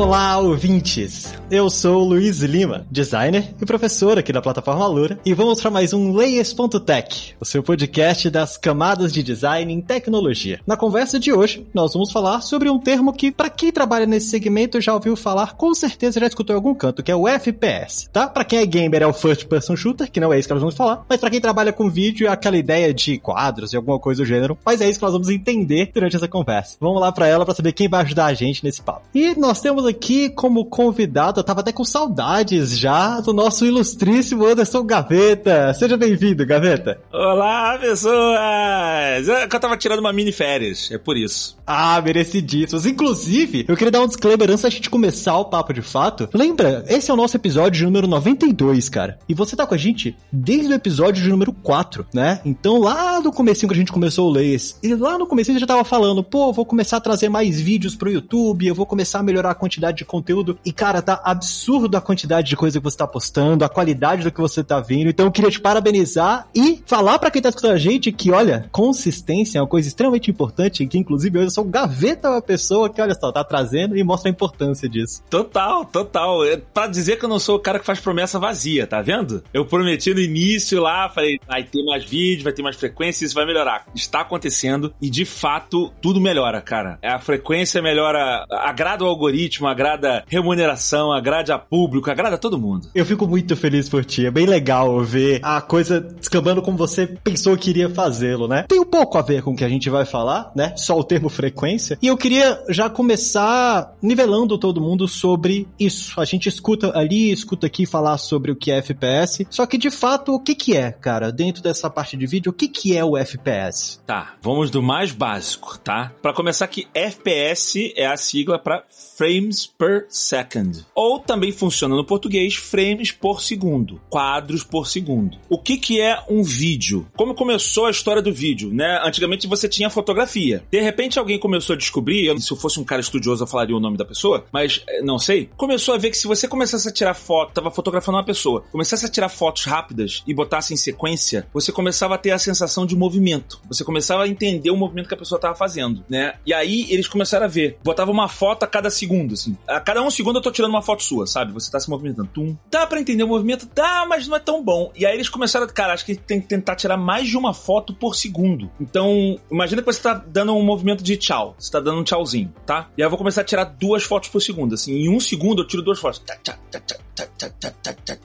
Olá, ouvintes! Eu sou Luiz Lima, designer e professor aqui da plataforma Lura, e vamos para mais um Layers.tech, o seu podcast das camadas de design em tecnologia. Na conversa de hoje, nós vamos falar sobre um termo que, para quem trabalha nesse segmento, já ouviu falar, com certeza já escutou em algum canto, que é o FPS, tá? Para quem é gamer é o First Person Shooter, que não é isso que nós vamos falar, mas para quem trabalha com vídeo é aquela ideia de quadros e alguma coisa do gênero, mas é isso que nós vamos entender durante essa conversa. Vamos lá para ela para saber quem vai ajudar a gente nesse papo. E nós temos aqui como convidado eu tava até com saudades já do nosso ilustríssimo Anderson Gaveta. Seja bem-vindo, Gaveta. Olá, pessoas! É eu tava tirando uma mini férias, é por isso. Ah, merecidíssimos. Inclusive, eu queria dar um disclaimer antes da gente começar o papo de fato. Lembra, esse é o nosso episódio número 92, cara. E você tá com a gente desde o episódio de número 4, né? Então, lá no comecinho que a gente começou o Leis, e lá no comecinho a gente já tava falando, pô, vou começar a trazer mais vídeos pro YouTube, eu vou começar a melhorar a quantidade de conteúdo. E, cara, tá absurdo a quantidade de coisa que você tá postando, a qualidade do que você tá vindo. Então, eu queria te parabenizar e falar para quem tá escutando a gente que, olha, consistência é uma coisa extremamente importante, que inclusive eu sou Gaveta uma pessoa que, olha só, tá trazendo e mostra a importância disso. Total, total. É pra dizer que eu não sou o cara que faz promessa vazia, tá vendo? Eu prometi no início lá, falei, vai ter mais vídeos, vai ter mais frequência, isso vai melhorar. Está acontecendo e, de fato, tudo melhora, cara. A frequência melhora, agrada o algoritmo, agrada remuneração, agrada a público, agrada a todo mundo. Eu fico muito feliz por ti. É bem legal ver a coisa descambando como você pensou que iria fazê-lo, né? Tem um pouco a ver com o que a gente vai falar, né? Só o termo frequência. E eu queria já começar nivelando todo mundo sobre isso. A gente escuta ali, escuta aqui falar sobre o que é FPS. Só que de fato, o que que é, cara? Dentro dessa parte de vídeo, o que que é o FPS? Tá, vamos do mais básico, tá? Para começar aqui, FPS é a sigla para frames per second. Ou também funciona no português frames por segundo, quadros por segundo. O que que é um vídeo? Como começou a história do vídeo, né? Antigamente você tinha fotografia. De repente alguém começou a descobrir, se eu fosse um cara estudioso eu falaria o nome da pessoa, mas eh, não sei. Começou a ver que se você começasse a tirar foto, tava fotografando uma pessoa, começasse a tirar fotos rápidas e botasse em sequência, você começava a ter a sensação de movimento. Você começava a entender o movimento que a pessoa tava fazendo, né? E aí eles começaram a ver. Botava uma foto a cada segundo, assim. A cada um segundo eu tô tirando uma foto sua, sabe? Você tá se movimentando. Tum. Dá pra entender o movimento? Dá, mas não é tão bom. E aí eles começaram a, cara, acho que tem que tentar tirar mais de uma foto por segundo. Então, imagina que você tá dando um movimento de tchau. Você tá dando um tchauzinho, tá? E aí eu vou começar a tirar duas fotos por segundo. Assim, em um segundo eu tiro duas fotos.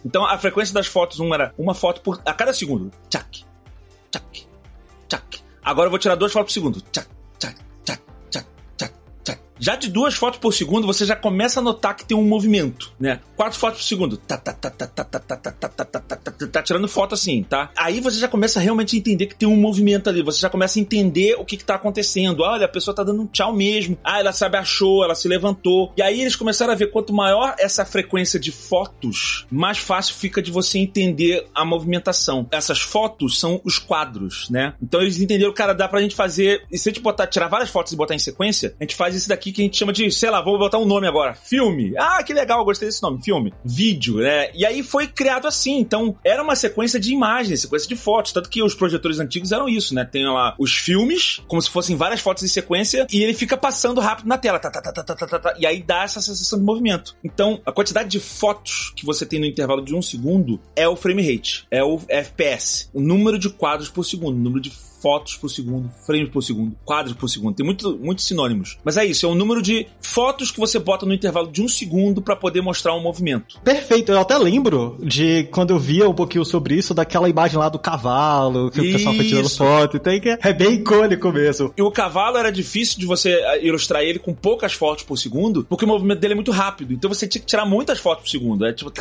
Então a frequência das fotos, uma era uma foto por a cada segundo. Tchac, tchac, tchac. Agora eu vou tirar duas fotos por segundo. Tchac. Já de duas fotos por segundo, você já começa a notar que tem um movimento, né? Quatro fotos por segundo. Tá, tá, tá, tá, tá, tá, tá, tá, tá, tá, tá, tá, tá, tá tirando foto assim, tá? Aí você já começa a realmente entender que tem um movimento ali. Você já começa a entender o que, que tá acontecendo. Olha, a pessoa tá dando um tchau mesmo. Ah, ela se abaixou, ela se levantou. E aí eles começaram a ver quanto maior essa frequência de fotos, mais fácil fica de você entender a movimentação. Essas fotos são os quadros, né? Então eles entenderam, cara, dá pra gente fazer. E se a gente botar, tirar várias fotos e botar em sequência, a gente faz isso daqui que a gente chama de, sei lá, vou botar um nome agora. Filme. Ah, que legal, gostei desse nome. Filme. Vídeo, né? E aí foi criado assim. Então, era uma sequência de imagens, sequência de fotos. Tanto que os projetores antigos eram isso, né? Tem lá os filmes, como se fossem várias fotos em sequência, e ele fica passando rápido na tela. Tá, tá, tá, tá, tá, tá, tá, e aí dá essa sensação de movimento. Então, a quantidade de fotos que você tem no intervalo de um segundo é o frame rate, é o FPS. O número de quadros por segundo, o número de fotos por segundo, frames por segundo, quadros por segundo. Tem muito, muitos sinônimos. Mas é isso, é o número de fotos que você bota no intervalo de um segundo para poder mostrar um movimento. Perfeito, eu até lembro de quando eu via um pouquinho sobre isso, daquela imagem lá do cavalo, que o pessoal foi tirando Isso. foto, tem que é bem icônico mesmo. E o cavalo era difícil de você eh, ilustrar ele com poucas fotos por segundo, porque o movimento dele é muito rápido. Então você tinha que tirar muitas fotos por segundo. É tipo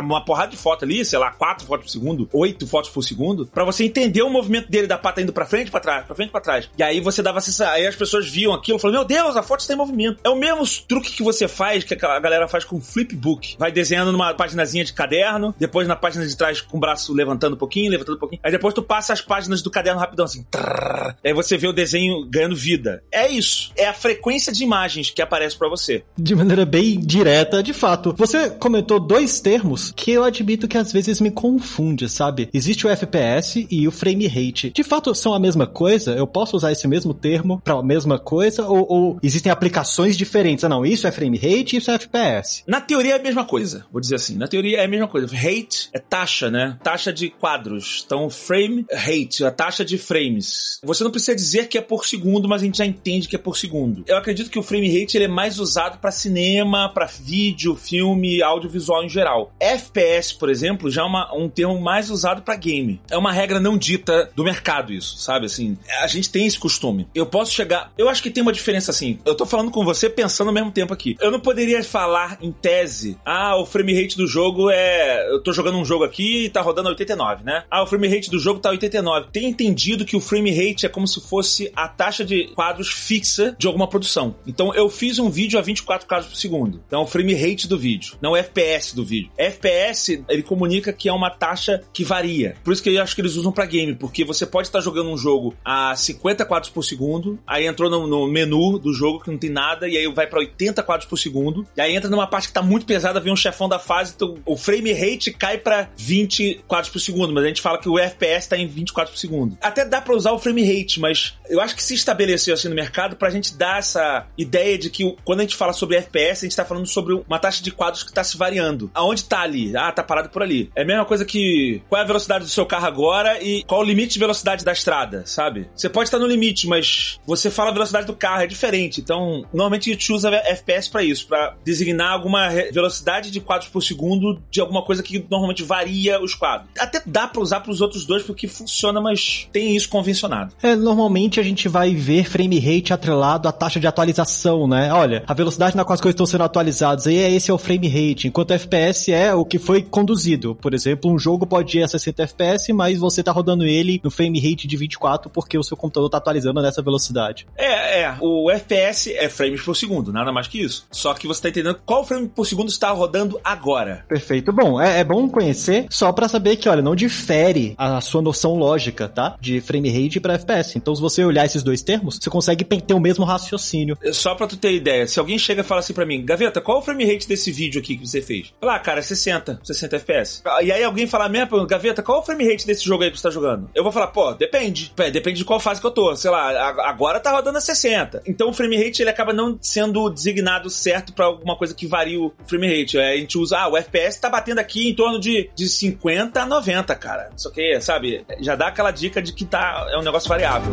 uma porrada de foto ali, sei lá, quatro fotos por segundo, oito fotos por segundo, para você entender o movimento dele da pata indo pra frente, pra trás, pra frente, pra trás. E aí você dava sensação, aí as pessoas viam aquilo e falavam, meu Deus, a foto está em movimento. É o mesmo truque que você faz, que a galera faz com flipbook. Vai desenhando numa paginazinha de caderno, depois na página de trás com o braço levantando um pouquinho, levantando um pouquinho. Aí depois tu passa as páginas do caderno rapidão assim. Trrr, aí você vê o desenho ganhando vida. É isso. É a frequência de imagens que aparece para você. De maneira bem direta, de fato. Você comentou dois termos que eu admito que às vezes me confunde, sabe? Existe o FPS e o frame rate. De fato, são a mesma coisa? Eu posso usar esse mesmo termo para a mesma coisa? Ou, ou, existem aplicações diferentes? Ah, não, isso é frame rate isso é FPS. Na teoria é a mesma coisa, vou dizer assim. Na teoria é a mesma coisa. Rate é taxa, né? Taxa de quadros. Então, frame rate, a taxa de frames. Você não precisa dizer que é por segundo, mas a gente já entende que é por segundo. Eu acredito que o frame rate ele é mais usado para cinema, para vídeo, filme, audiovisual em geral. FPS, por exemplo, já é uma, um termo mais usado para game. É uma regra não dita do mercado isso, sabe? Assim, a gente tem esse costume. Eu posso chegar. Eu acho que tem uma diferença assim. Eu tô falando com você pensando ao mesmo tempo aqui. Eu não poderia falar em tese, ah, o frame rate do jogo é. Eu tô jogando um jogo aqui e tá rodando 89, né? Ah, o frame rate do jogo tá 89. Tem entendido que o frame rate é como se fosse a taxa de quadros fixa de alguma produção. Então eu fiz um vídeo a 24 quadros por segundo. Então o frame rate do vídeo, não o FPS do vídeo. FPS, ele comunica que é uma taxa que varia. Por isso que eu acho que eles usam para game, porque você pode estar jogando um jogo a 50 quadros por segundo, aí entrou no, no menu do jogo que não tem nada, e aí vai para 80 quadros por segundo, e aí entra numa parte que tá muito pesada, vem um chefão da fase, então o frame rate cai para 20 quadros por segundo, mas a gente fala que o FPS tá em 24 por segundo. Até dá para usar o frame rate, mas eu acho que se estabeleceu assim no mercado pra gente dar essa ideia de que quando a gente fala sobre FPS, a gente tá falando sobre uma taxa de quadros que tá se variando. Aonde tá ali? Ah, tá parado por ali. É a mesma coisa que qual é a velocidade do seu carro agora e qual o limite de velocidade da estrada, sabe? Você pode estar no limite, mas você fala a velocidade do carro, é diferente. Então, normalmente a gente usa FPS para isso, para designar alguma velocidade de quadros por segundo de alguma coisa que normalmente varia os quadros. Até dá para usar para os outros dois porque funciona, mas tem isso convencionado. É, normalmente a gente vai ver frame rate atrelado à taxa de atualização, né? Olha, a velocidade na qual as coisas estão sendo atualizadas, aí esse é o frame rate, enquanto FPS é o que foi conduzido. Por exemplo, um jogo pode ir a 60 FPS, mas você tá rodando ele no frame rate de 24 porque o seu computador tá atualizando nessa velocidade. É, é. O FPS é frames por segundo, nada mais que isso. Só que você tá entendendo qual frame por segundo está rodando agora. Perfeito. Bom, é, é bom conhecer só para saber que, olha, não difere a sua noção lógica, tá? De frame rate para FPS. Então, se você olhar esses dois termos, você consegue ter o mesmo raciocínio. Só pra tu ter ideia, se alguém chega e fala assim pra mim, Gaveta, qual é o frame rate desse vídeo aqui que você fez? Fala, ah, cara, 60, 60 FPS. E aí alguém fala mesmo, Gaveta, qual é o frame rate desse jogo aí que você tá jogando? Eu vou falar, pô, depende. Pé, depende de qual fase que eu tô. Sei lá, agora tá rodando a 60. Então o frame rate ele acaba não sendo designado certo para alguma coisa que varia o frame rate. É, a gente usa, ah, o FPS tá batendo aqui em torno de, de 50 a 90, cara. Isso aqui, sabe? Já dá aquela dica de que tá, é um negócio variável.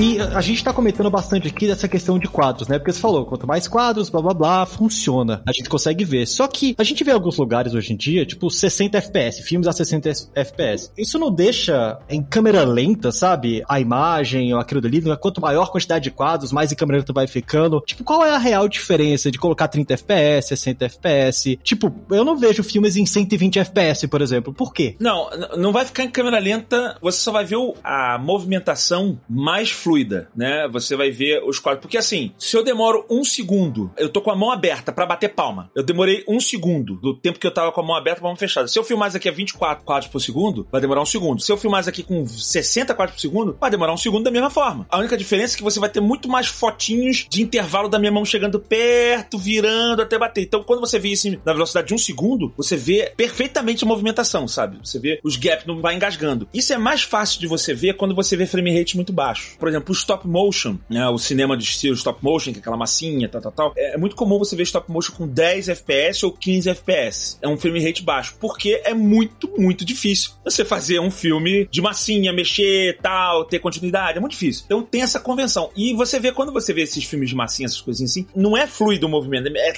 E a gente tá comentando bastante aqui dessa questão de quadros, né? Porque você falou, quanto mais quadros, blá blá blá, funciona. A gente consegue ver. Só que a gente vê alguns lugares hoje em dia, tipo 60 FPS, filmes a 60 FPS. Isso não deixa em câmera lenta, sabe? A imagem ou aquilo dali, quanto maior quantidade de quadros, mais em câmera lenta vai ficando. Tipo, qual é a real diferença de colocar 30 FPS, 60 FPS? Tipo, eu não vejo filmes em 120 FPS, por exemplo. Por quê? Não, não vai ficar em câmera lenta, você só vai ver a movimentação mais fluida fluida, né? Você vai ver os quadros. Porque assim, se eu demoro um segundo, eu tô com a mão aberta para bater palma. Eu demorei um segundo do tempo que eu tava com a mão aberta e a mão fechada. Se eu filmar isso aqui a 24 quadros por segundo, vai demorar um segundo. Se eu filmar isso aqui com 60 quadros por segundo, vai demorar um segundo da mesma forma. A única diferença é que você vai ter muito mais fotinhos de intervalo da minha mão chegando perto, virando até bater. Então, quando você vê isso na velocidade de um segundo, você vê perfeitamente a movimentação, sabe? Você vê os gaps não vai engasgando. Isso é mais fácil de você ver quando você vê frame rate muito baixo. Por exemplo, o stop motion, né, o cinema de estilo stop motion, que é aquela massinha, tal, tal, tal, é, é muito comum você ver stop motion com 10 FPS ou 15 FPS. É um frame rate baixo, porque é muito, muito difícil você fazer um filme de massinha, mexer, tal, ter continuidade, é muito difícil. Então tem essa convenção. E você vê, quando você vê esses filmes de massinha, essas coisinhas assim, não é fluido o movimento, é,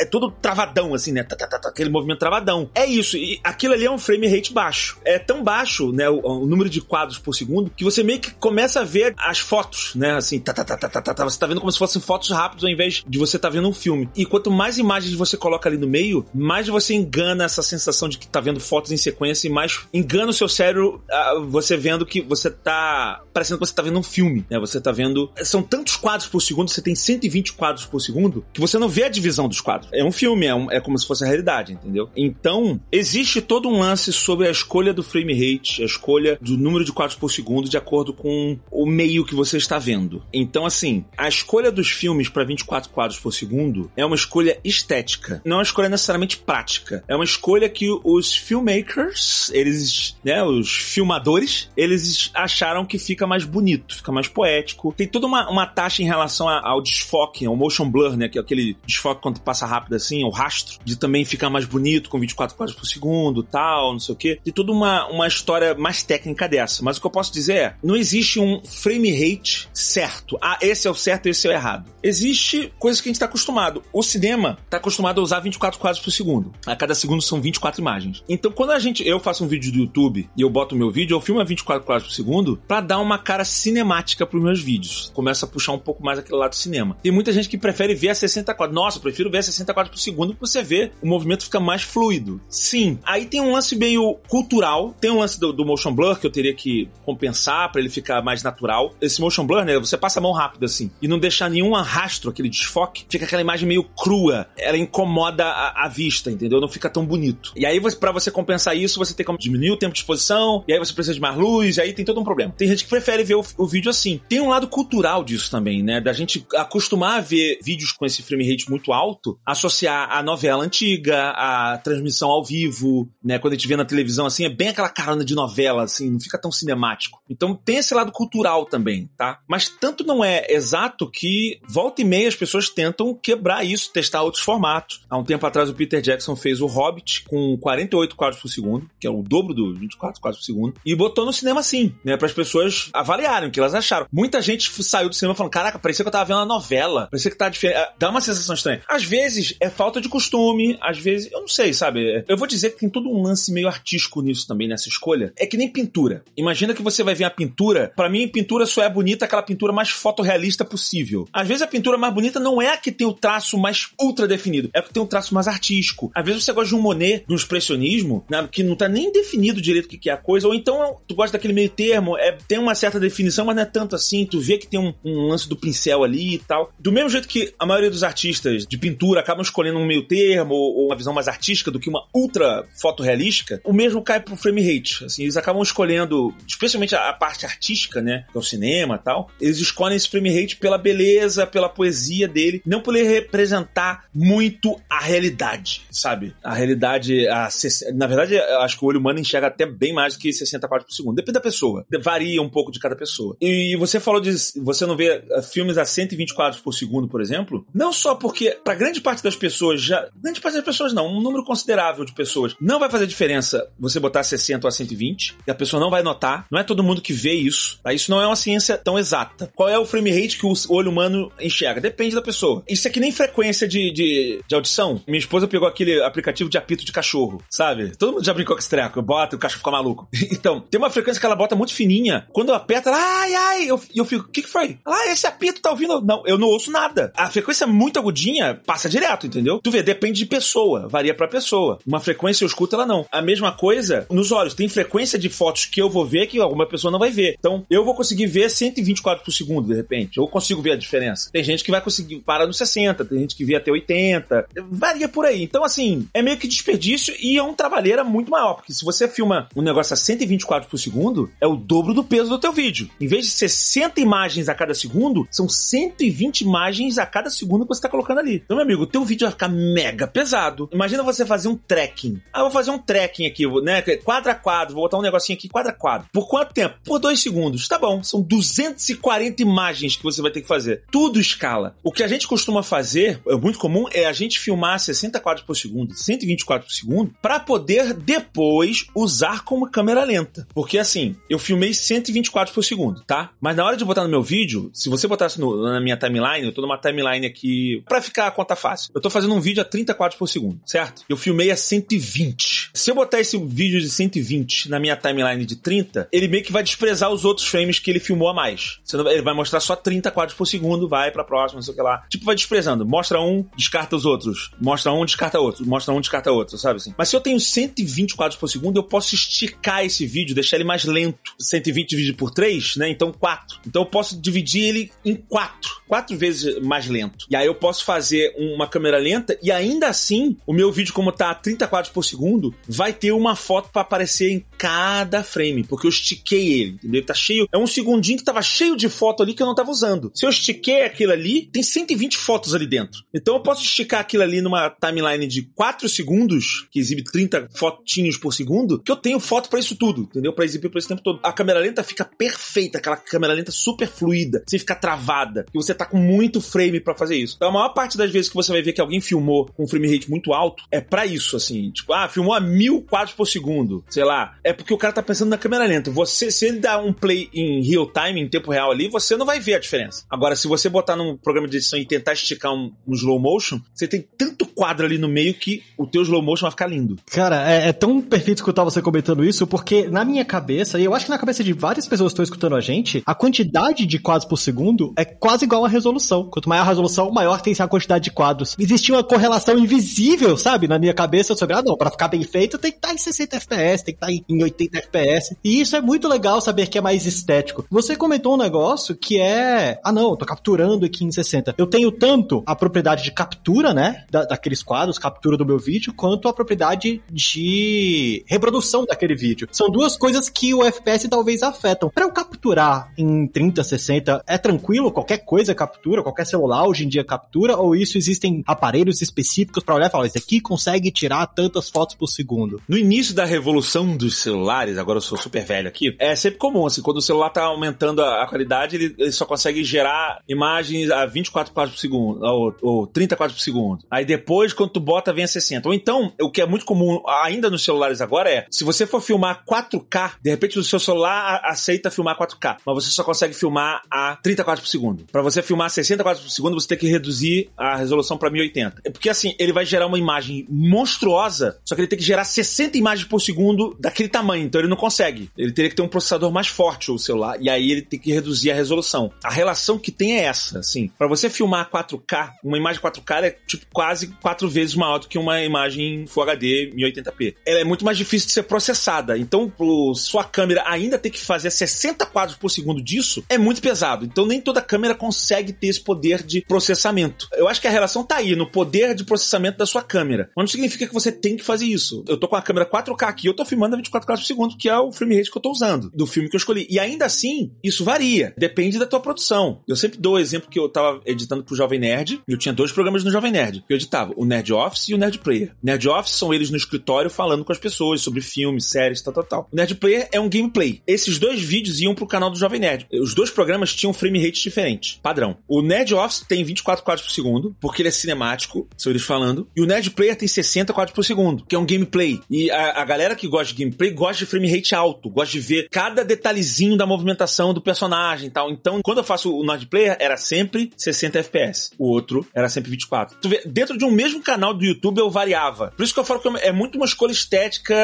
é todo travadão, assim, né, aquele movimento travadão. É isso, e aquilo ali é um frame rate baixo. É tão baixo, né, o, o número de quadros por segundo, que você meio que começa a ver as fotos, né? Assim, tá, tá, tá, tá, tá, tá, você tá vendo como se fossem fotos rápidas ao invés de você tá vendo um filme. E quanto mais imagens você coloca ali no meio, mais você engana essa sensação de que tá vendo fotos em sequência e mais engana o seu cérebro uh, você vendo que você tá parecendo que você tá vendo um filme, né? Você tá vendo são tantos quadros por segundo, você tem 120 quadros por segundo, que você não vê a divisão dos quadros. É um filme, é, um, é como se fosse a realidade, entendeu? Então, existe todo um lance sobre a escolha do frame rate, a escolha do número de quadros por segundo de acordo com o meio que você está vendo. Então, assim, a escolha dos filmes para 24 quadros por segundo é uma escolha estética, não é uma escolha necessariamente prática. É uma escolha que os filmmakers, eles, né, os filmadores, eles acharam que fica mais bonito, fica mais poético. Tem toda uma, uma taxa em relação ao desfoque, ao motion blur, né, que é aquele desfoque quando passa rápido assim, o rastro, de também ficar mais bonito com 24 quadros por segundo, tal, não sei o quê. Tem toda uma, uma história mais técnica dessa. Mas o que eu posso dizer é, não existe um frame rate certo. Ah, esse é o certo, esse é o errado. Existe coisas que a gente está acostumado. O cinema está acostumado a usar 24 quadros por segundo. A cada segundo são 24 imagens. Então, quando a gente, eu faço um vídeo do YouTube e eu boto o meu vídeo, eu filmo a 24 quadros por segundo para dar uma cara cinemática para os meus vídeos. Começa a puxar um pouco mais aquele lado do cinema. Tem muita gente que prefere ver a 60 quadros. Nossa, eu prefiro ver a 60 quadros por segundo porque você vê o movimento fica mais fluido. Sim. Aí tem um lance meio cultural, tem um lance do, do motion blur que eu teria que compensar para ele ficar mais natural. Esse motion blur, né, você passa a mão rápido assim e não deixar nenhum arrastro, aquele desfoque, fica aquela imagem meio crua. Ela incomoda a, a vista, entendeu? Não fica tão bonito. E aí, para você compensar isso, você tem que diminuir o tempo de exposição, e aí você precisa de mais luz, e aí tem todo um problema. Tem gente que prefere ver o, o vídeo assim. Tem um lado cultural disso também, né? Da gente acostumar a ver vídeos com esse frame rate muito alto, associar a novela antiga, a transmissão ao vivo, né? Quando a gente vê na televisão assim, é bem aquela carona de novela, assim, não fica tão cinemático. Então tem esse lado cultural também, tá? Mas tanto não é exato que volta e meia as pessoas tentam quebrar isso, testar outros formatos. Há um tempo atrás o Peter Jackson fez o Hobbit com 48 quadros por segundo, que é o dobro do 24 quadros por segundo, e botou no cinema assim, né? Para as pessoas avaliarem o que elas acharam. Muita gente saiu do cinema falando: caraca, parecia que eu tava vendo uma novela, parecia que tá diferente. Ah, dá uma sensação estranha. Às vezes é falta de costume, às vezes, eu não sei, sabe? Eu vou dizer que tem todo um lance meio artístico nisso também, nessa escolha. É que nem pintura. Imagina que você vai ver a pintura. Para mim, pintura só é bonita aquela pintura mais fotorrealista possível. Às vezes a pintura mais bonita não é a que tem o traço mais ultra definido, é a que tem um traço mais artístico. Às vezes você gosta de um Monet, do expressionismo, né, que não tá nem definido direito o que é a coisa, ou então tu gosta daquele meio termo, é, tem uma certa definição, mas não é tanto assim, tu vê que tem um, um lance do pincel ali e tal. Do mesmo jeito que a maioria dos artistas de pintura acabam escolhendo um meio termo ou, uma visão mais artística do que uma ultra fotorrealística, o mesmo cai pro frame rate. Assim, eles acabam escolhendo, especialmente a, a parte artística, né, é cinema tal, eles escolhem esse frame rate pela beleza, pela poesia dele, não por ele representar muito a realidade, sabe? A realidade, a, na verdade, acho que o olho humano enxerga até bem mais do que 60 quadros por segundo. Depende da pessoa. Varia um pouco de cada pessoa. E você falou de você não vê eh, filmes a 120 quadros por segundo, por exemplo, não só porque para grande parte das pessoas já, grande parte das pessoas não, um número considerável de pessoas, não vai fazer diferença você botar 60 ou a 120, e a pessoa não vai notar. Não é todo mundo que vê isso. Tá? Isso não é uma ciência tão exata. Qual é o frame rate que o olho humano enxerga? Depende da pessoa. Isso é que nem frequência de, de, de audição. Minha esposa pegou aquele aplicativo de apito de cachorro, sabe? Todo mundo já brincou com esse treco. Bota, o cachorro fica maluco. então, tem uma frequência que ela bota muito fininha. Quando aperta, ela, ai, ai, eu, eu fico, o que, que foi? Ah, esse apito tá ouvindo? Não, eu não ouço nada. A frequência muito agudinha passa direto, entendeu? Tu vê, depende de pessoa, varia pra pessoa. Uma frequência eu escuto, ela não. A mesma coisa nos olhos. Tem frequência de fotos que eu vou ver que alguma pessoa não vai ver. Então, eu vou conseguir ver 124 por segundo, de repente. Eu consigo ver a diferença. Tem gente que vai conseguir parar no 60, tem gente que vê até 80. Varia por aí. Então, assim, é meio que desperdício e é um trabalheira muito maior. Porque se você filma um negócio a 124 por segundo, é o dobro do peso do teu vídeo. Em vez de 60 imagens a cada segundo, são 120 imagens a cada segundo que você tá colocando ali. Então, meu amigo, o teu vídeo vai ficar mega pesado. Imagina você fazer um tracking. Ah, vou fazer um tracking aqui, né? Quadro a quadro, vou botar um negocinho aqui quadro a quadro. Por quanto tempo? Por dois segundos. Tá bom, são 240 imagens que você vai ter que fazer. Tudo escala. O que a gente costuma fazer, é muito comum, é a gente filmar 60 quadros por segundo, 120 quadros por segundo, para poder depois usar como câmera lenta. Porque assim, eu filmei 120 quadros por segundo, tá? Mas na hora de botar no meu vídeo, se você botasse no, na minha timeline, eu tô numa timeline aqui para ficar a conta fácil. Eu tô fazendo um vídeo a 30 quadros por segundo, certo? Eu filmei a 120. Se eu botar esse vídeo de 120 na minha timeline de 30, ele meio que vai desprezar os outros frames que ele filmou a mais. Não, ele vai mostrar só 30 quadros por segundo, vai pra próxima, não sei o que lá. Tipo, vai desprezando. Mostra um, descarta os outros. Mostra um, descarta outro. Mostra um, descarta outro, sabe assim? Mas se eu tenho 120 quadros por segundo, eu posso esticar esse vídeo, deixar ele mais lento. 120 dividido por 3, né? Então 4. Então eu posso dividir ele em 4. 4 vezes mais lento. E aí eu posso fazer uma câmera lenta e ainda assim, o meu vídeo, como tá a 30 quadros por segundo, vai ter uma foto para aparecer em cada frame, porque eu estiquei ele, entendeu? Tá cheio. É um segundinho que tava cheio de foto ali que eu não tava usando. Se eu estiquei aquilo ali, tem 120 fotos ali dentro. Então eu posso esticar aquilo ali numa timeline de 4 segundos, que exibe 30 fotinhos por segundo, que eu tenho foto para isso tudo, entendeu? Para exibir por esse tempo todo. A câmera lenta fica perfeita, aquela câmera lenta super fluida, sem ficar travada, e você tá com muito frame para fazer isso. Então a maior parte das vezes que você vai ver que alguém filmou com um frame rate muito alto, é para isso, assim. Tipo, ah, filmou a mil quadros por segundo, sei lá. É porque o cara tá pensando na câmera lenta. Você, se ele dá um play em real time, em tempo real ali, você não vai ver a diferença. Agora, se você botar num programa de edição e tentar esticar um, um slow motion, você tem tanto quadro ali no meio que o teu slow motion vai ficar lindo. Cara, é, é tão perfeito escutar você comentando isso, porque na minha cabeça, e eu acho que na cabeça de várias pessoas que estão escutando a gente, a quantidade de quadros por segundo é quase igual à resolução. Quanto maior a resolução, maior tem a quantidade de quadros. Existia uma correlação invisível, sabe, na minha cabeça sobre, ah, não, pra ficar bem feito tem que estar em 60 FPS, tem que estar em 80 FPS. E isso é muito legal saber que é mais estético. Você comentou um negócio que é, ah, não, eu tô capturando aqui em 60. Eu tenho tanto a propriedade de captura, né, da, daqueles quadros, captura do meu vídeo, quanto a propriedade de reprodução daquele vídeo. São duas coisas que o FPS talvez afetam. Para eu capturar em 30, 60, é tranquilo? Qualquer coisa captura? Qualquer celular hoje em dia captura? Ou isso existem aparelhos específicos para olhar e falar, esse aqui consegue tirar tantas fotos por segundo? No início da revolução dos celulares, agora eu sou super velho aqui, é sempre comum, assim, quando o celular tá aumentando a, qualidade, ele, ele, só consegue gerar imagens a 24 quadros por segundo, ou, ou 30 quadros por segundo. Aí depois, quando tu bota, vem a 60. Ou então, o que é muito comum ainda nos celulares agora é, se você for filmar 4K, de repente o seu celular aceita filmar 4K, mas você só consegue filmar a 30 quadros por segundo. Para você filmar 60 quadros por segundo, você tem que reduzir a resolução para 1080. É porque assim, ele vai gerar uma imagem monstruosa, só que ele tem que gerar 60 imagens por segundo daquele tamanho, então ele não consegue. Ele teria que ter um processador mais forte o celular e aí ele tem que reduzir a resolução. A relação que tem é essa, assim. Para você filmar 4K, uma imagem 4K é tipo quase quatro vezes maior do que uma imagem Full HD 1080p. Ela é muito mais difícil de ser processada. Então, pro sua câmera ainda ter que fazer 60 quadros por segundo disso é muito pesado. Então, nem toda câmera consegue ter esse poder de processamento. Eu acho que a relação tá aí no poder de processamento da sua câmera. Mas não significa que você tem que fazer isso. Eu tô com a câmera 4K aqui, eu tô filmando a 24 quadros por segundo, que é o frame rate que eu tô usando do filme que eu escolhi. E ainda assim, isso varia. Depende da tua produção. Eu sempre dou o exemplo que eu tava editando pro Jovem Nerd. E eu tinha dois programas no Jovem Nerd que eu editava: o Nerd Office e o Nerd Player. Nerd Office são eles no escritório falando com as pessoas sobre filmes, séries, tal, tal, tal. O Nerd Player é um gameplay. Esses dois vídeos iam pro canal do Jovem Nerd. Os dois programas tinham frame rate diferente, padrão. O Nerd Office tem 24 quadros por segundo, porque ele é cinemático, são eles falando. E o Nerd Player tem 60 quadros por segundo, que é um gameplay. E a, a galera que gosta de gameplay gosta de frame rate alto, gosta de ver cada detalhezinho da movimentação do personagem e tal. Então, quando eu faço o Nerd Player, era sempre 60 FPS. O outro era sempre 24. Tu vê, dentro de um mesmo canal do YouTube eu variava. Por isso que eu falo que é muito uma escolha estética,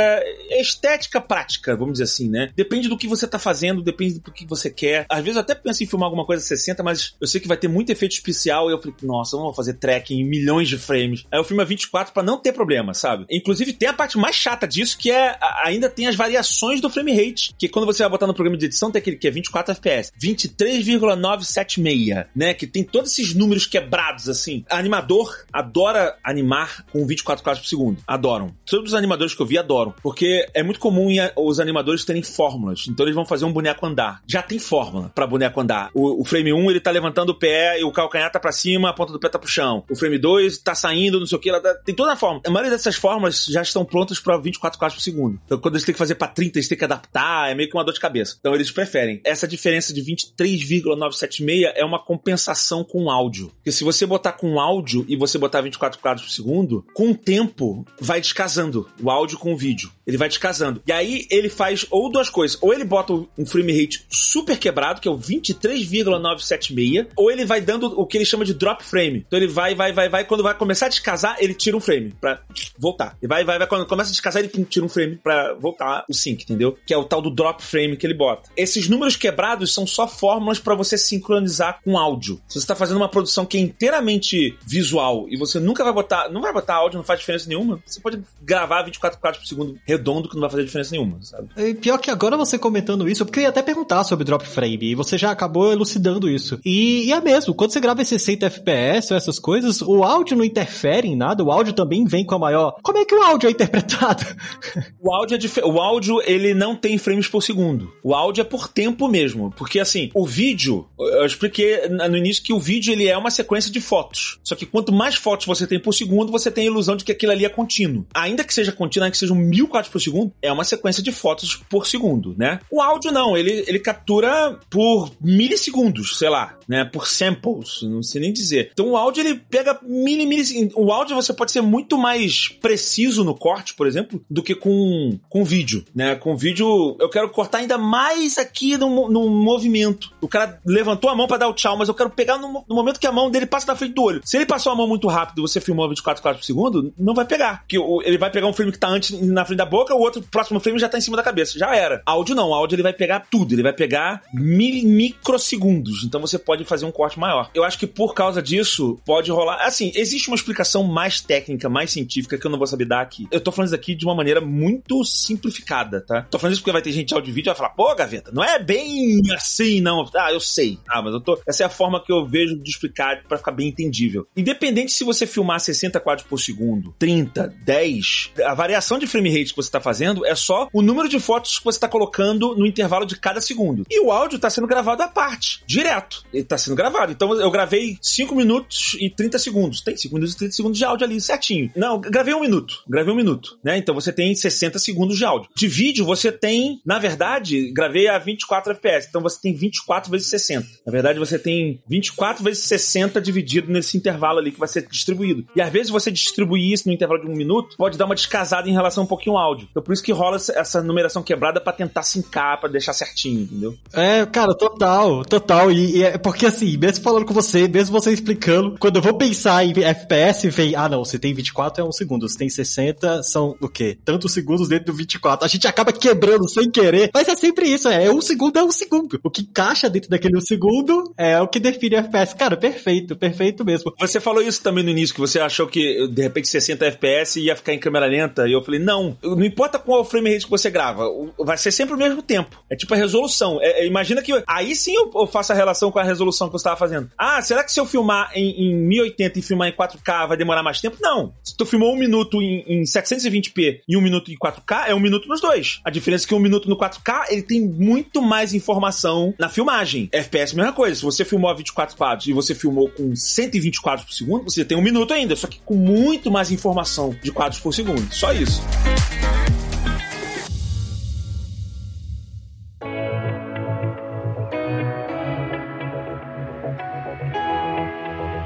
estética prática, vamos dizer assim, né? Depende do que você tá fazendo, depende do que você quer. Às vezes eu até penso em filmar alguma coisa 60, mas eu sei que vai ter muito efeito especial e eu falei, nossa, eu não vou fazer tracking em milhões de frames. Aí eu filmo a 24 para não ter problema, sabe? Inclusive tem a parte mais chata disso, que é ainda tem as variações do frame rate, que quando você vai botar no programa de edição tem aquele que é 24 FPS, 23,976, né? Que tem todos esses números quebrados assim. Animador adora animar com 24 quadros por segundo. Adoram. Todos os animadores que eu vi adoram. Porque é muito comum os animadores terem fórmulas. Então eles vão fazer um boneco andar. Já tem fórmula para boneco andar. O, o, frame 1 ele tá levantando o pé e o calcanhar tá pra cima, a ponta do pé tá pro chão. O frame 2 tá saindo, não sei o que. Tá... Tem toda a fórmula. A maioria dessas fórmulas já estão prontas para 24 quadros por segundo. Então quando eles têm que fazer pra 30, eles têm que adaptar. É meio que uma dor de cabeça. Então eles preferem. Essa diferença de 23,976 é uma compensação com áudio. Porque se você botar com áudio e você botar 24 quadros por segundo, com o tempo vai descasando o áudio com o vídeo. Ele vai descasando. E aí ele faz ou duas coisas. Ou ele bota um frame rate super quebrado, que é o 23,976, ou ele vai dando o que ele chama de drop frame. Então ele vai, vai, vai, vai. Quando vai começar a descasar, ele tira um frame pra voltar. Ele vai, vai, vai. Quando começa a descasar, ele tira um frame pra voltar o sync, entendeu? Que é o tal do drop frame que ele bota. Esses números números quebrados são só fórmulas para você sincronizar com áudio. Se você está fazendo uma produção que é inteiramente visual e você nunca vai botar, não vai botar áudio, não faz diferença nenhuma, você pode gravar 24 quadros por segundo redondo que não vai fazer diferença nenhuma, sabe? E pior que agora você comentando isso, porque eu ia até perguntar sobre drop frame, e você já acabou elucidando isso. E, e é mesmo, quando você grava em 60 FPS ou essas coisas, o áudio não interfere em nada, o áudio também vem com a maior. Como é que o áudio é interpretado? O áudio é dif... o áudio ele não tem frames por segundo. O áudio é por tempo mesmo, porque assim, o vídeo, eu expliquei no início que o vídeo ele é uma sequência de fotos. Só que quanto mais fotos você tem por segundo, você tem a ilusão de que aquilo ali é contínuo. Ainda que seja contínuo, ainda que sejam mil quadros por segundo, é uma sequência de fotos por segundo, né? O áudio não, ele, ele captura por milissegundos, sei lá, né? Por samples, não sei nem dizer. Então o áudio ele pega mili, mili, o áudio você pode ser muito mais preciso no corte, por exemplo, do que com com vídeo, né? Com vídeo eu quero cortar ainda mais aqui no, no movimento. O cara levantou a mão para dar o tchau, mas eu quero pegar no, no, momento que a mão dele passa na frente do olho. Se ele passou a mão muito rápido você filmou 24 quadros por segundo, não vai pegar. Porque ele vai pegar um frame que tá antes na frente da boca, o outro próximo frame já tá em cima da cabeça. Já era. Áudio não, áudio ele vai pegar tudo, ele vai pegar mil, microsegundos. Então você pode fazer um corte maior. Eu acho que por causa disso pode rolar. Assim, existe uma explicação mais técnica, mais científica que eu não vou saber dar aqui. Eu tô falando isso aqui de uma maneira muito simplificada, tá? Tô falando isso porque vai ter gente áudio e vídeo e vai falar, pô, gaveta, não é bem assim, não. Ah, eu sei. Ah, mas eu tô. Essa é a forma que eu vejo de explicar para ficar bem entendível. Independente se você filmar 60 quadros por segundo, 30, 10, a variação de frame rate que você tá fazendo é só o número de fotos que você tá colocando no intervalo de cada segundo. E o áudio tá sendo gravado à parte, direto. Ele tá sendo gravado. Então eu gravei 5 minutos e 30 segundos. Tem 5 minutos e 30 segundos de áudio ali, certinho. Não, gravei um minuto. Gravei um minuto, né? Então você tem 60 segundos de áudio. De vídeo você tem, na verdade, gravei a 24 FPS. Então você tem 24 vezes 60. Na verdade você tem 24 vezes 60 dividido nesse intervalo ali que vai ser distribuído. E às vezes você distribuir isso no intervalo de um minuto, pode dar uma descasada em relação um pouquinho ao áudio. Então por isso que rola essa numeração quebrada para tentar sincar, para deixar certinho, entendeu? É, cara, total, total. E, e, é porque assim, mesmo falando com você, mesmo você explicando, quando eu vou pensar em FPS, vem, ah não, você tem 24 é um segundo, você tem 60 são o quê? Tantos segundos dentro do 24. A gente acaba quebrando sem querer, mas é sempre isso, é, um segundo é um segundo. O que encaixa dentro daquele um segundo é o que define FPS. Cara, perfeito, perfeito mesmo. Você falou isso também no início, que você achou que de repente 60 FPS ia ficar em câmera lenta, e eu falei, não, não importa qual frame rate que você grava, vai ser sempre o mesmo tempo. É tipo a resolução. É, é, imagina que aí sim eu, eu, faço a relação com a resolução que você estava fazendo. Ah, será que se eu filmar em, em 1080 e filmar em 4K vai demorar mais tempo? Não. Se tu filmou um minuto em, em 720p e um minuto em 4K, é um minuto nos dois. A diferença é que um minuto no 4K, ele tem muito mais informação na filmagem. FPS, mesma coisa. Se você filmou a 24 quadros e você filmou com 120 quadros por segundo, você tem um minuto ainda, só que com muito mais informação de quadros por segundo. Só isso.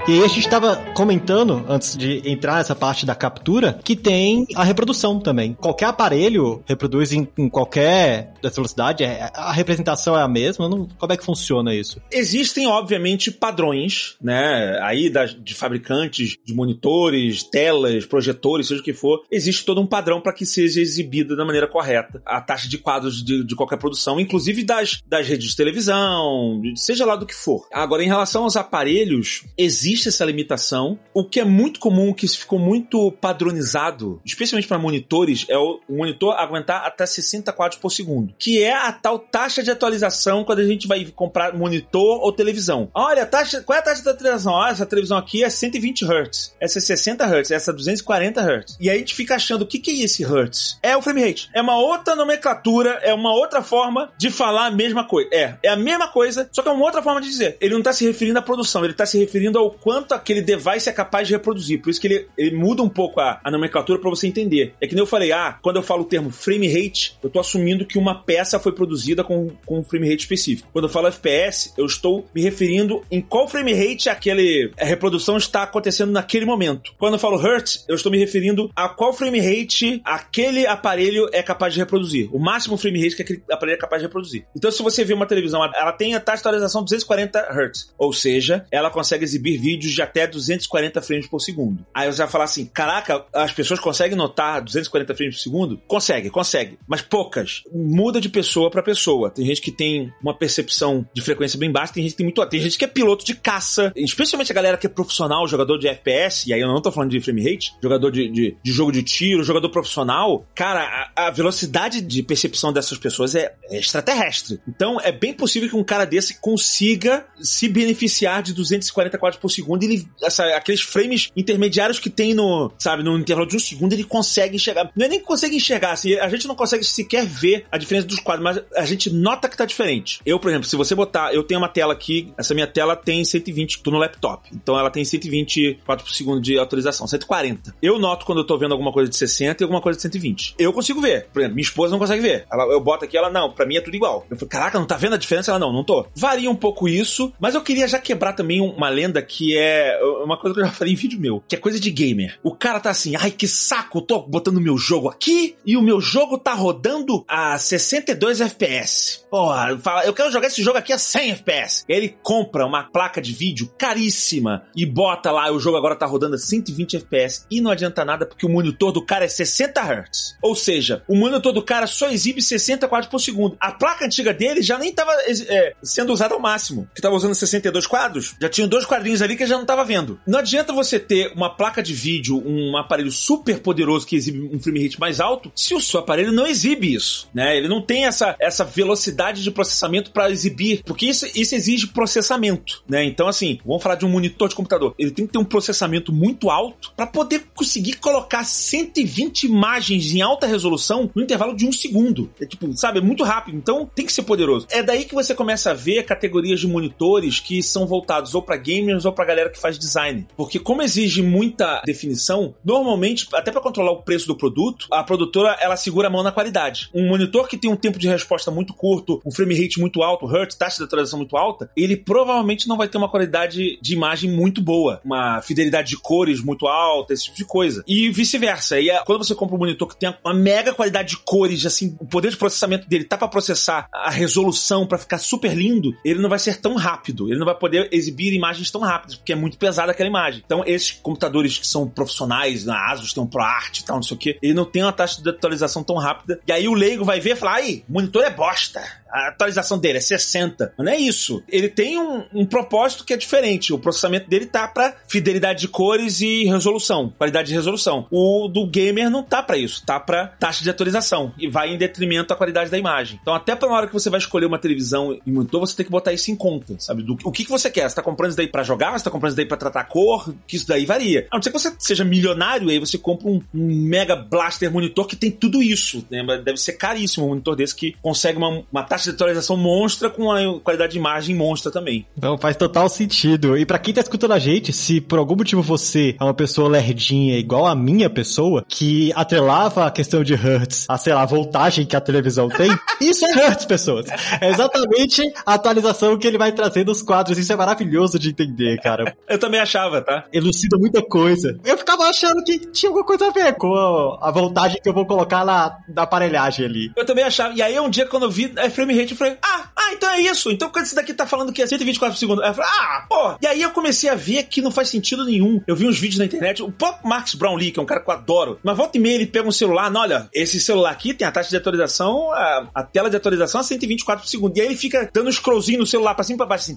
E aí a gente estava comentando, antes de entrar nessa parte da captura, que tem a reprodução também. Qualquer aparelho reproduz em, em qualquer velocidade, é, a representação é a mesma? Não, como é que funciona isso? Existem, obviamente, padrões, né? Aí das, de fabricantes de monitores, telas, projetores, seja o que for, existe todo um padrão para que seja exibida da maneira correta a taxa de quadros de, de qualquer produção, inclusive das, das redes de televisão, seja lá do que for. Agora, em relação aos aparelhos, existe existe essa limitação. O que é muito comum, que ficou muito padronizado, especialmente para monitores, é o monitor aguentar até 60 quadros por segundo, que é a tal taxa de atualização quando a gente vai comprar monitor ou televisão. Olha, taxa, qual é a taxa da televisão? Ah, essa televisão aqui é 120 Hz, essa é 60 Hz, essa é 240 Hz. E aí a gente fica achando o que, que é esse Hz? É o frame rate. É uma outra nomenclatura, é uma outra forma de falar a mesma coisa. É, é a mesma coisa, só que é uma outra forma de dizer. Ele não está se referindo à produção, ele está se referindo ao quanto aquele device é capaz de reproduzir. Por isso que ele, ele muda um pouco a, a nomenclatura para você entender. É que nem eu falei, ah, quando eu falo o termo frame rate, eu tô assumindo que uma peça foi produzida com, com um frame rate específico. Quando eu falo FPS, eu estou me referindo em qual frame rate aquele, a reprodução está acontecendo naquele momento. Quando eu falo hertz, eu estou me referindo a qual frame rate aquele aparelho é capaz de reproduzir. O máximo frame rate que aquele aparelho é capaz de reproduzir. Então, se você vê uma televisão, ela tem a taxa de atualização 240 Hz. Ou seja, ela consegue exibir vídeo vídeos de até 240 frames por segundo. Aí você vai falar assim: caraca, as pessoas conseguem notar 240 frames por segundo? Consegue, consegue. Mas poucas. Muda de pessoa para pessoa. Tem gente que tem uma percepção de frequência bem baixa, tem gente que tem muito. Tem gente que é piloto de caça, especialmente a galera que é profissional, jogador de FPS, e aí eu não tô falando de frame rate, jogador de, de, de jogo de tiro, jogador profissional. Cara, a, a velocidade de percepção dessas pessoas é, é extraterrestre. Então é bem possível que um cara desse consiga se beneficiar de 240 quadros por segundo. Ele, essa, aqueles frames intermediários que tem no, sabe, no intervalo de um segundo, ele consegue enxergar. Não é nem que consegue enxergar, assim, a gente não consegue sequer ver a diferença dos quadros, mas a gente nota que tá diferente. Eu, por exemplo, se você botar, eu tenho uma tela aqui, essa minha tela tem 120, tô no laptop, então ela tem 120 quadros por segundo de autorização, 140. Eu noto quando eu tô vendo alguma coisa de 60 e alguma coisa de 120. Eu consigo ver. Por exemplo, minha esposa não consegue ver. Ela, eu boto aqui, ela, não, pra mim é tudo igual. Eu falo, caraca, não tá vendo a diferença? Ela, não, não tô. Varia um pouco isso, mas eu queria já quebrar também uma lenda que é uma coisa que eu já falei em vídeo meu, que é coisa de gamer. O cara tá assim, ai que saco, tô botando meu jogo aqui e o meu jogo tá rodando a 62 FPS. Porra, fala, eu quero jogar esse jogo aqui a 100 FPS. Ele compra uma placa de vídeo caríssima e bota lá, o jogo agora tá rodando a 120 FPS e não adianta nada porque o monitor do cara é 60 Hz. Ou seja, o monitor do cara só exibe 60 quadros por segundo. A placa antiga dele já nem tava é, sendo usada ao máximo, que tava usando 62 quadros, já tinha dois quadrinhos ali que já não tava vendo. Não adianta você ter uma placa de vídeo, um aparelho super poderoso que exibe um frame rate mais alto, se o seu aparelho não exibe isso, né? Ele não tem essa, essa velocidade de processamento para exibir, porque isso, isso exige processamento, né? Então, assim, vamos falar de um monitor de computador. Ele tem que ter um processamento muito alto para poder conseguir colocar 120 imagens em alta resolução no intervalo de um segundo. É tipo, sabe, é muito rápido. Então, tem que ser poderoso. É daí que você começa a ver categorias de monitores que são voltados ou para gamers ou para galera que faz design. Porque como exige muita definição, normalmente, até para controlar o preço do produto, a produtora ela segura a mão na qualidade. Um monitor que tem um tempo de resposta muito curto, um frame rate muito alto, hertz, taxa de atualização muito alta, ele provavelmente não vai ter uma qualidade de imagem muito boa, uma fidelidade de cores muito alta, esse tipo de coisa. E vice-versa. E quando você compra um monitor que tem uma mega qualidade de cores, assim, o poder de processamento dele tá para processar a resolução para ficar super lindo, ele não vai ser tão rápido. Ele não vai poder exibir imagens tão rápidas, porque é muito pesada aquela imagem. Então, esses computadores que são profissionais, na Asus tem um ProArt e tal, não sei o que, ele não tem uma taxa de atualização tão rápida. E aí o leigo vai ver e falar: aí, monitor é bosta a atualização dele é 60. Não é isso. Ele tem um, um propósito que é diferente. O processamento dele tá para fidelidade de cores e resolução, qualidade de resolução. O do gamer não tá para isso, tá para taxa de atualização e vai em detrimento da qualidade da imagem. Então, até para hora que você vai escolher uma televisão e monitor, você tem que botar isso em conta, sabe? Do, o que, que você quer? Você tá comprando isso daí para jogar? Você tá comprando isso daí para tratar cor? Que isso daí varia. A não ser que você seja milionário aí você compra um, um mega blaster monitor que tem tudo isso. Né? Deve ser caríssimo um monitor desse que consegue uma, uma taxa taxa de atualização monstra com a qualidade de imagem monstra também. Não, faz total sentido. E para quem tá escutando a gente, se por algum motivo você é uma pessoa lerdinha igual a minha pessoa, que atrelava a questão de hertz a, sei lá, a voltagem que a televisão tem, isso é hertz, pessoas. É exatamente a atualização que ele vai trazer nos quadros. Isso é maravilhoso de entender, cara. Eu também achava, tá? Elucida muita coisa. Eu ficava achando que tinha alguma coisa a ver com a voltagem que eu vou colocar na, na aparelhagem ali. Eu também achava. E aí um dia quando eu vi é frame rate, eu falei, ah, ah, então é isso. Então quando esse daqui tá falando que é 124 por segundo, eu falei, ah, pô. E aí eu comecei a ver que não faz sentido nenhum. Eu vi uns vídeos na internet, o próprio Max Brownlee, que é um cara que eu adoro, mas volta e meia ele pega um celular, não, olha, esse celular aqui tem a taxa de atualização, a, a tela de atualização a 124 por segundo. E aí ele fica dando um scrollzinho no celular pra cima e pra baixo, assim.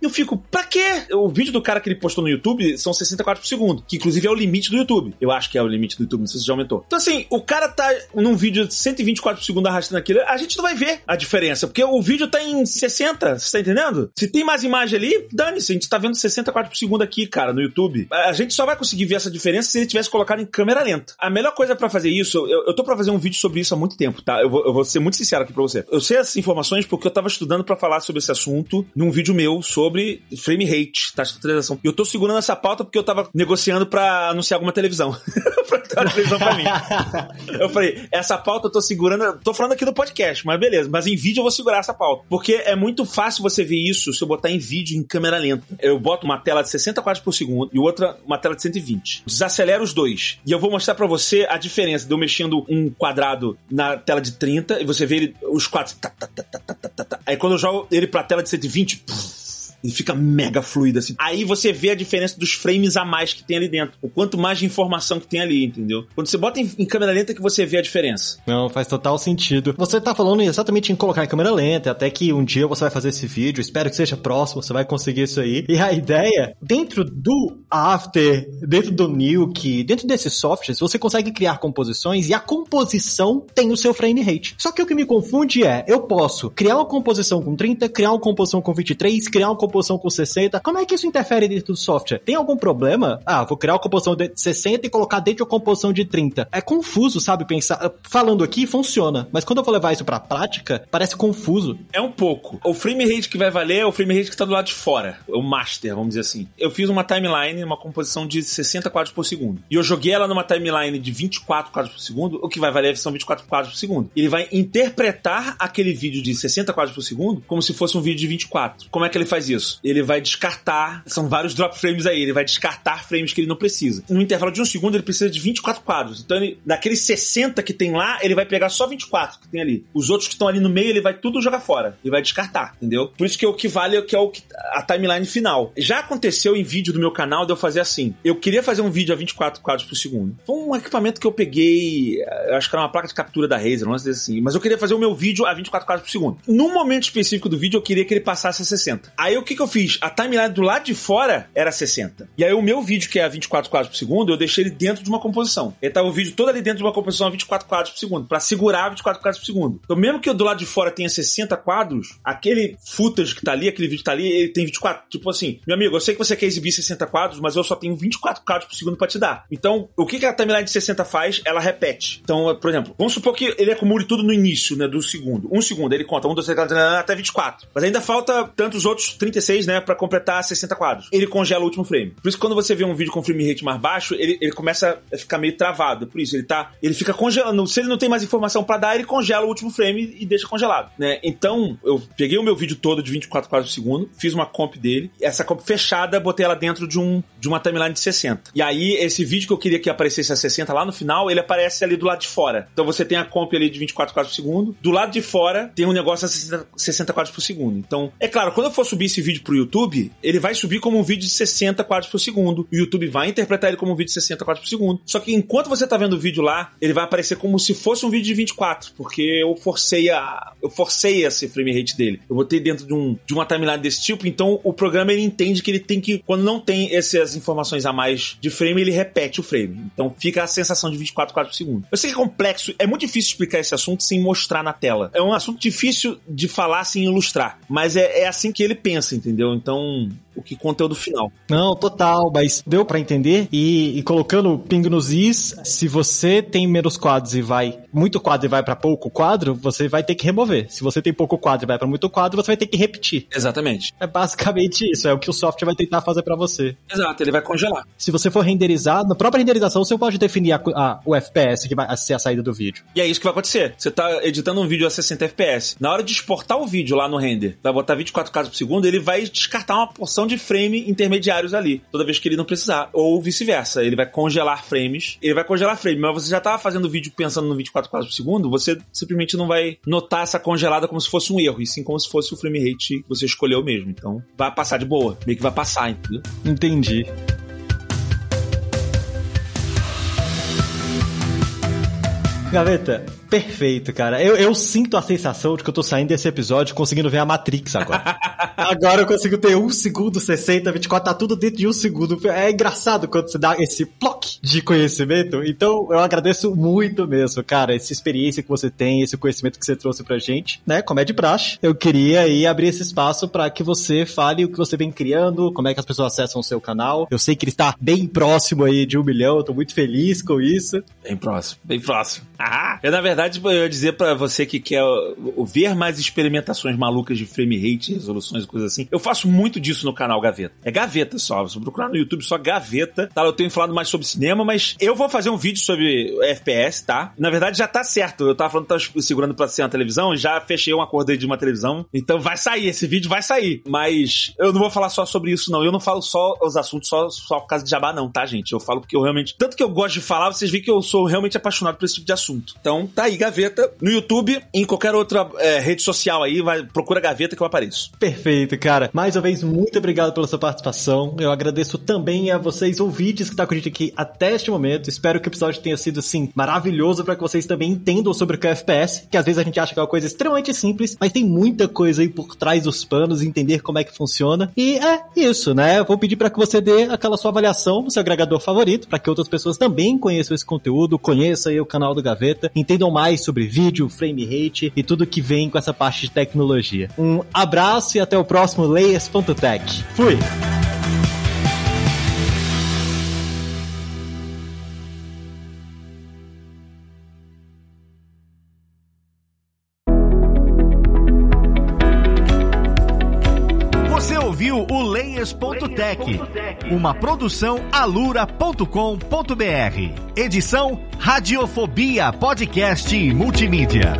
E eu fico, pra quê? O vídeo do cara que ele postou no YouTube são 64 por segundo, que inclusive é o limite do YouTube. Eu acho que é o limite do YouTube, não sei se já aumentou. Então assim, o cara tá num vídeo de 124 por segundo arrastando aquilo, a gente não vai ver a diferença, porque o vídeo tá em 60, você tá entendendo? Se tem mais imagem ali, dane-se, a gente tá vendo 64 por segundo aqui, cara, no YouTube. A gente só vai conseguir ver essa diferença se ele tivesse colocado em câmera lenta. A melhor coisa para fazer isso, eu, eu tô pra fazer um vídeo sobre isso há muito tempo, tá? Eu vou, eu vou ser muito sincero aqui pra você. Eu sei essas informações porque eu tava estudando para falar sobre esse assunto num vídeo meu sobre frame rate, taxa de atualização. E eu tô segurando essa pauta porque eu tava negociando para anunciar alguma televisão. pra ter uma televisão pra mim. eu falei, essa pauta eu tô segurando, tô falando aqui no podcast, mas beleza. Mas em vídeo eu vou segurar essa pauta. Porque é muito fácil você ver isso se eu botar em vídeo em câmera lenta. Eu boto uma tela de 60 quadros por segundo e outra uma tela de 120. Desacelero os dois. E eu vou mostrar para você a diferença de eu mexendo um quadrado na tela de 30 e você vê ele, os quadros. Tá, tá, tá, Aí quando eu jogo ele pra tela de 120, puf, Ele fica mega fluido, assim. Aí você vê a diferença dos frames a mais que tem ali dentro. O quanto mais de informação que tem ali, entendeu? Quando você bota em, em câmera lenta que você vê a diferença. Não, faz total sentido. Você tá falando exatamente em colocar em câmera lenta, até que um dia você vai fazer esse vídeo, espero que seja próximo, você vai conseguir isso aí. E a ideia, dentro do After, dentro do Nuke, dentro desses softwares, você consegue criar composições e a composição tem o seu frame rate. Só que o que me confunde é, eu posso criar uma composição com 30, criar uma composição com 23, criar uma composição com 60. Como é que isso interfere dentro do software? Tem algum problema? Ah, vou criar uma composição de 60 e colocar dentro de uma composição de 30. É confuso, sabe? Pensar. Falando aqui, funciona. Mas quando eu vou levar isso pra prática, parece confuso. É um pouco. O frame rate que vai valer é o frame rate que tá do lado de fora. O master, vamos dizer assim. Eu fiz uma timeline, uma composição de 60 quadros por segundo. E eu joguei ela numa timeline de 24 quadros por segundo. O que vai valer são 24 quadros por segundo. Ele vai interpretar aquele vídeo de 60 quadros por segundo como se fosse um vídeo de 24. Como é que ele faz isso? Ele vai descartar. São vários drop frames aí. Ele vai descartar frames que ele não precisa. No intervalo de um segundo, ele precisa de 24 quadros. Então, ele, daqueles 60 que tem lá, ele vai pegar só 24 que tem ali. Os outros que estão ali no meio, ele vai tudo jogar fora. Ele vai descartar, entendeu? Por isso que o que vale é que é o que, a timeline final. Já aconteceu em vídeo do meu canal de eu fazer assim. Eu queria fazer um vídeo a 24 quadros por segundo. Foi um equipamento que eu peguei, eu acho que era uma placa de captura da Razer, não sei assim. Mas eu queria fazer o meu vídeo a 24 quadros por segundo. No momento específico do vídeo, eu queria que ele passasse a 60. Aí o que, que eu fiz? A timeline do lado de fora era 60. E aí o meu vídeo, que é a 24 quadros por segundo, eu deixei ele dentro de uma composição. Ele tava o vídeo todo ali dentro de uma composição a 24 quadros por segundo, para segurar 24 quadros por segundo. Então, mesmo que eu do lado de fora tenha 60 quadros, aquele footage que tá ali, aquele vídeo que tá ali, ele tem 24. Tipo assim, meu amigo, eu sei que você quer exibir 60 quadros, mas eu só tenho 24 quadros por segundo para te dar. Então, o que, que a timeline de 60 faz? Ela repete. Então, por exemplo, vamos supor que ele acumule tudo no início, né, do segundo. Um segundo, ele conta 1, 2, 3, 4, até 24. Mas ainda falta tantos outros 36, né, para completar 60 quadros. Ele congela o último frame. Por isso quando você vê um vídeo com frame rate mais baixo, ele, ele começa a ficar meio travado. Por isso, ele tá. Ele fica congelando. Se ele não tem mais informação para dar, ele congela o último frame e deixa congelado, né? Então, eu peguei o meu vídeo todo de 24 quadros por segundo, fiz uma comp dele, essa comp fechada, botei ela dentro de um de uma timeline de 60. E aí, esse vídeo que eu queria que aparecesse a 60 lá no final, ele aparece ali do lado de fora. Então você tem a comp ali de 24 quadros por segundo. Do lado de fora tem um negócio a 60, 60 quadros por segundo. Então, é claro, quando eu for subir esse vídeo pro YouTube, ele vai subir como um vídeo de 60 quadros por segundo. O YouTube vai interpretar ele como um vídeo de 60 quadros por segundo. Só que enquanto você tá vendo o vídeo lá, ele vai aparecer como se fosse um vídeo de 24, porque eu forcei a eu forcei esse frame rate dele. Eu botei dentro de um de uma timeline desse tipo, então o programa ele entende que ele tem que quando não tem essas informações a mais de frame, ele repete o frame. Então fica a sensação de 24 quadros por segundo. Eu sei que é complexo, é muito difícil explicar esse assunto sem mostrar na tela. É um assunto difícil de falar sem ilustrar, mas é, é assim que ele pensa, entendeu? Então, o que conteúdo final. Não, total, mas deu para entender. E, e, colocando ping nos is, se você tem menos quadros e vai muito quadro e vai para pouco quadro, você vai ter que remover. Se você tem pouco quadro e vai para muito quadro, você vai ter que repetir. Exatamente. É basicamente isso, é o que o software vai tentar fazer para você. Exato, ele vai congelar. Se você for renderizar, na própria renderização você pode definir a, a, o FPS que vai ser a saída do vídeo. E é isso que vai acontecer. Você tá editando um vídeo a 60 FPS. Na hora de exportar o vídeo lá no render, vai botar 24 quadros por segundo, ele vai descartar uma porção de frame intermediários ali, toda vez que ele não precisar. Ou vice-versa, ele vai congelar frames. Ele vai congelar frame, mas você já tava fazendo vídeo pensando no 24 quadros por segundo, você simplesmente não vai notar essa congelada como se fosse um erro, e sim como se fosse o frame rate que você escolheu mesmo. Então, vai passar de boa, meio que vai passar, entendeu? Entendi. Gaveta, perfeito, cara. Eu, eu sinto a sensação de que eu tô saindo desse episódio conseguindo ver a Matrix agora. agora eu consigo ter um segundo, 60, 24, tá tudo dentro de um segundo. É engraçado quando você dá esse ploc de conhecimento. Então eu agradeço muito mesmo, cara, essa experiência que você tem, esse conhecimento que você trouxe pra gente, né? Como é de praxe. Eu queria aí abrir esse espaço para que você fale o que você vem criando, como é que as pessoas acessam o seu canal. Eu sei que ele está bem próximo aí de um milhão, eu tô muito feliz com isso. Bem próximo, bem próximo. Eu, na verdade, eu ia dizer para você que quer ver mais experimentações malucas de frame rate, resoluções e coisas assim. Eu faço muito disso no canal Gaveta. É Gaveta só. Se procurar no YouTube só Gaveta, tá? Eu tenho falado mais sobre cinema, mas eu vou fazer um vídeo sobre FPS, tá? Na verdade, já tá certo. Eu tava falando, tava segurando pra ser uma televisão, já fechei um acordo aí de uma televisão. Então vai sair, esse vídeo vai sair. Mas eu não vou falar só sobre isso, não. Eu não falo só os assuntos só, só por causa de jabá, não, tá, gente? Eu falo porque eu realmente. Tanto que eu gosto de falar, vocês veem que eu sou realmente apaixonado por esse tipo de assunto assunto. Então, tá aí Gaveta no YouTube em qualquer outra é, rede social aí, vai, procura Gaveta que eu apareço. Perfeito, cara. Mais uma vez, muito obrigado pela sua participação. Eu agradeço também a vocês ouvintes que tá com a gente aqui até este momento. Espero que o episódio tenha sido, assim, maravilhoso para que vocês também entendam sobre o que é FPS, que às vezes a gente acha que é uma coisa extremamente simples, mas tem muita coisa aí por trás dos panos, entender como é que funciona. E é isso, né? Eu vou pedir para que você dê aquela sua avaliação no seu agregador favorito, para que outras pessoas também conheçam esse conteúdo, conheçam aí o canal do Gaveta, entendam mais sobre vídeo, frame rate e tudo que vem com essa parte de tecnologia. Um abraço e até o próximo Layers.tech. Fui! O Layers.tech, uma produção alura.com.br. Edição Radiofobia Podcast e Multimídia.